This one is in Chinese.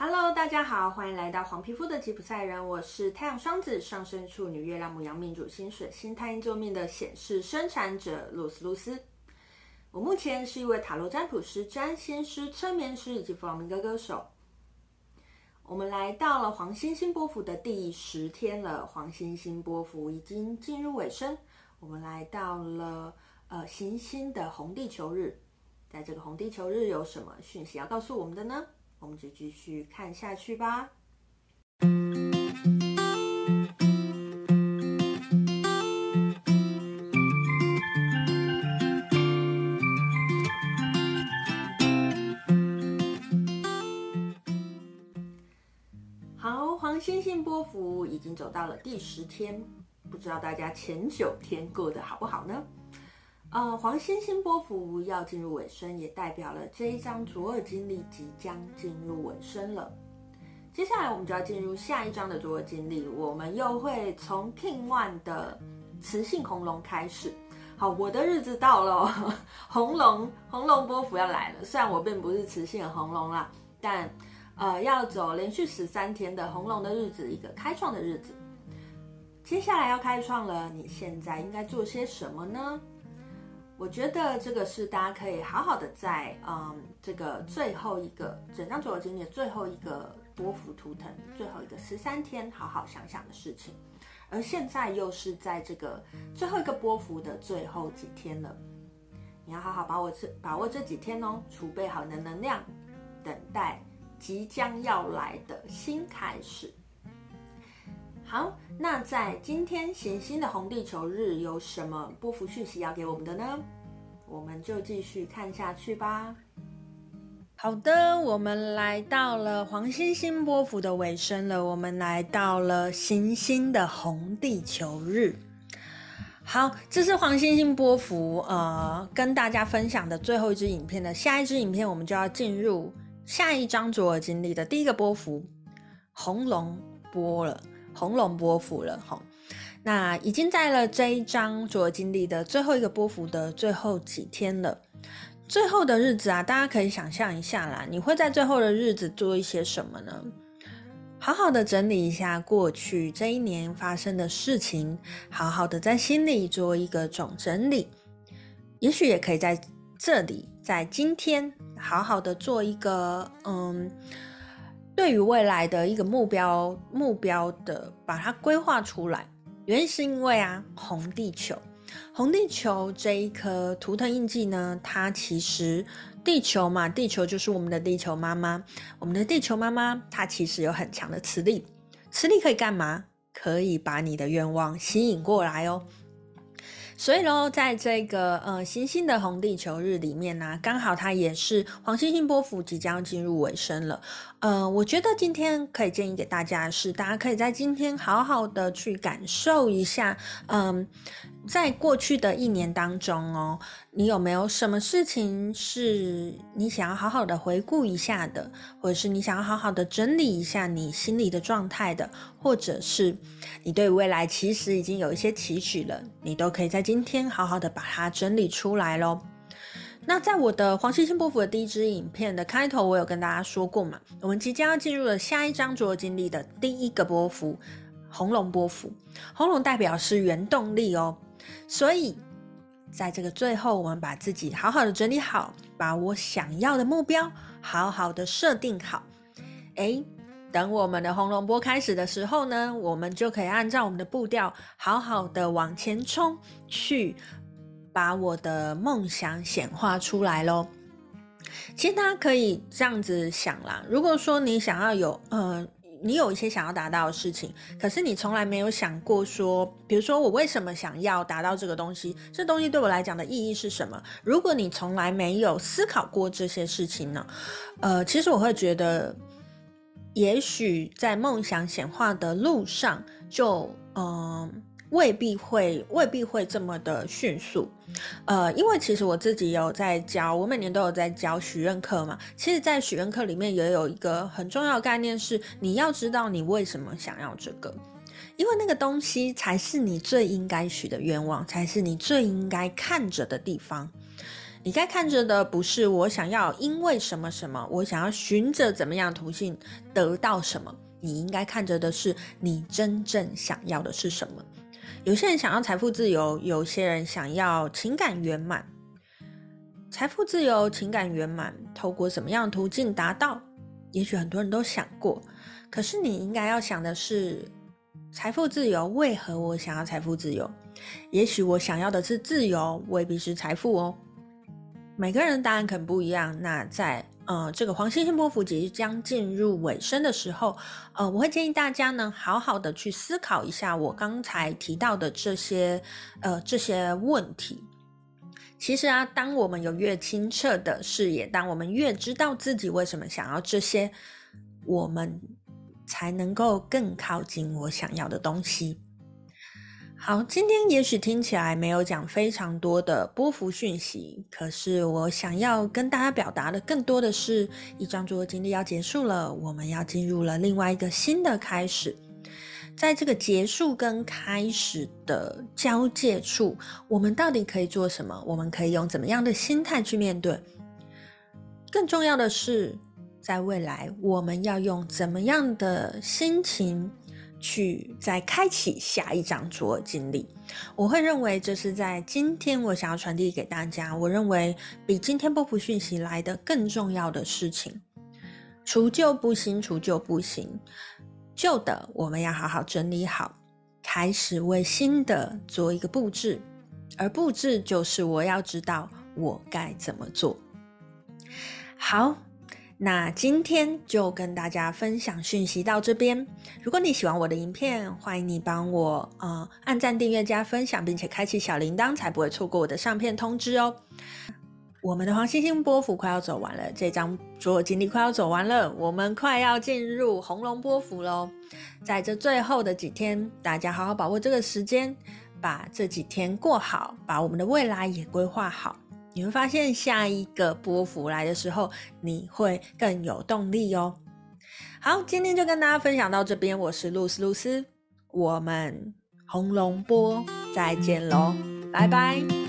Hello，大家好，欢迎来到黄皮肤的吉普赛人。我是太阳双子上升处女月亮母羊命主星水星太阴坐命的显示生产者露丝露丝。我目前是一位塔罗占卜师、占星师、催眠师以及弗朗明哥歌手。我们来到了黄星星波幅的第十天了，黄星星波幅已经进入尾声。我们来到了呃行星的红地球日，在这个红地球日有什么讯息要告诉我们的呢？我们就继续看下去吧。好，黄星星波幅已经走到了第十天，不知道大家前九天过得好不好呢？呃，黄星星波幅要进入尾声，也代表了这一张左耳经历即将进入尾声了。接下来我们就要进入下一张的左耳经历，我们又会从 King One 的雌性红龙开始。好，我的日子到了哦，红龙红龙波幅要来了。虽然我并不是雌性的红龙啦，但呃，要走连续十三天的红龙的日子，一个开创的日子。接下来要开创了，你现在应该做些什么呢？我觉得这个是大家可以好好的在嗯这个最后一个整张左右金历的最后一个波幅图腾最后一个十三天好好想想的事情，而现在又是在这个最后一个波幅的最后几天了，你要好好把握这把握这几天哦，储备好你的能量，等待即将要来的新开始。好，那在今天行星的红地球日有什么波符讯息要给我们的呢？我们就继续看下去吧。好的，我们来到了黄星星波幅的尾声了，我们来到了行星的红地球日。好，这是黄星星波幅呃跟大家分享的最后一支影片的下一支影片，我们就要进入下一张卓尔经历的第一个波幅红龙波了。红龙波幅了，吼，那已经在了这一张卓尔金历的最后一个波幅的最后几天了。最后的日子啊，大家可以想象一下啦，你会在最后的日子做一些什么呢？好好的整理一下过去这一年发生的事情，好好的在心里做一个总整理。也许也可以在这里，在今天好好的做一个，嗯。对于未来的一个目标，目标的把它规划出来，原因是因为啊，红地球，红地球这一颗图腾印记呢，它其实地球嘛，地球就是我们的地球妈妈，我们的地球妈妈，它其实有很强的磁力，磁力可以干嘛？可以把你的愿望吸引过来哦。所以喽，在这个呃行星的红地球日里面呢、刚好它也是黄星星波幅即将进入尾声了。呃，我觉得今天可以建议给大家的是，大家可以在今天好好的去感受一下，嗯、在过去的一年当中哦，你有没有什么事情是你想要好好的回顾一下的，或者是你想要好好的整理一下你心里的状态的，或者是你对未来其实已经有一些期许了，你都可以在。今天好好的把它整理出来咯。那在我的黄星星波幅的第一支影片的开头，我有跟大家说过嘛，我们即将要进入了下一张卓尔金历的第一个波幅——红龙波幅。红龙代表是原动力哦，所以在这个最后，我们把自己好好的整理好，把我想要的目标好好的设定好。诶等我们的红龙波开始的时候呢，我们就可以按照我们的步调，好好的往前冲，去把我的梦想显化出来喽。其实大家可以这样子想啦，如果说你想要有，呃，你有一些想要达到的事情，可是你从来没有想过说，比如说我为什么想要达到这个东西？这东西对我来讲的意义是什么？如果你从来没有思考过这些事情呢，呃，其实我会觉得。也许在梦想显化的路上就，嗯，未必会未必会这么的迅速，呃，因为其实我自己有在教，我每年都有在教许愿课嘛。其实，在许愿课里面也有一个很重要的概念是，你要知道你为什么想要这个，因为那个东西才是你最应该许的愿望，才是你最应该看着的地方。你该看着的不是我想要因为什么什么，我想要循着怎么样途径得到什么。你应该看着的是你真正想要的是什么。有些人想要财富自由，有些人想要情感圆满。财富自由、情感圆满，透过什么样的途径达到？也许很多人都想过，可是你应该要想的是：财富自由，为何我想要财富自由？也许我想要的是自由，未必是财富哦。每个人的答案可能不一样。那在呃这个黄星星波幅即将进入尾声的时候，呃，我会建议大家呢，好好的去思考一下我刚才提到的这些呃这些问题。其实啊，当我们有越清澈的视野，当我们越知道自己为什么想要这些，我们才能够更靠近我想要的东西。好，今天也许听起来没有讲非常多的波幅讯息，可是我想要跟大家表达的更多的是，一张桌经历要结束了，我们要进入了另外一个新的开始。在这个结束跟开始的交界处，我们到底可以做什么？我们可以用怎么样的心态去面对？更重要的是，在未来我们要用怎么样的心情？去再开启下一张桌经历，我会认为这是在今天我想要传递给大家。我认为比今天波普讯息来的更重要的事情，除旧布新，除旧布新，旧的我们要好好整理好，开始为新的做一个布置，而布置就是我要知道我该怎么做。好。那今天就跟大家分享讯息到这边。如果你喜欢我的影片，欢迎你帮我呃按赞、订阅、加分享，并且开启小铃铛，才不会错过我的上片通知哦。我们的黄星星波幅快要走完了，这张所有经历快要走完了，我们快要进入红龙波幅喽。在这最后的几天，大家好好把握这个时间，把这几天过好，把我们的未来也规划好。你会发现，下一个波幅来的时候，你会更有动力哦。好，今天就跟大家分享到这边，我是露丝露丝，我们红龙波再见喽，拜拜。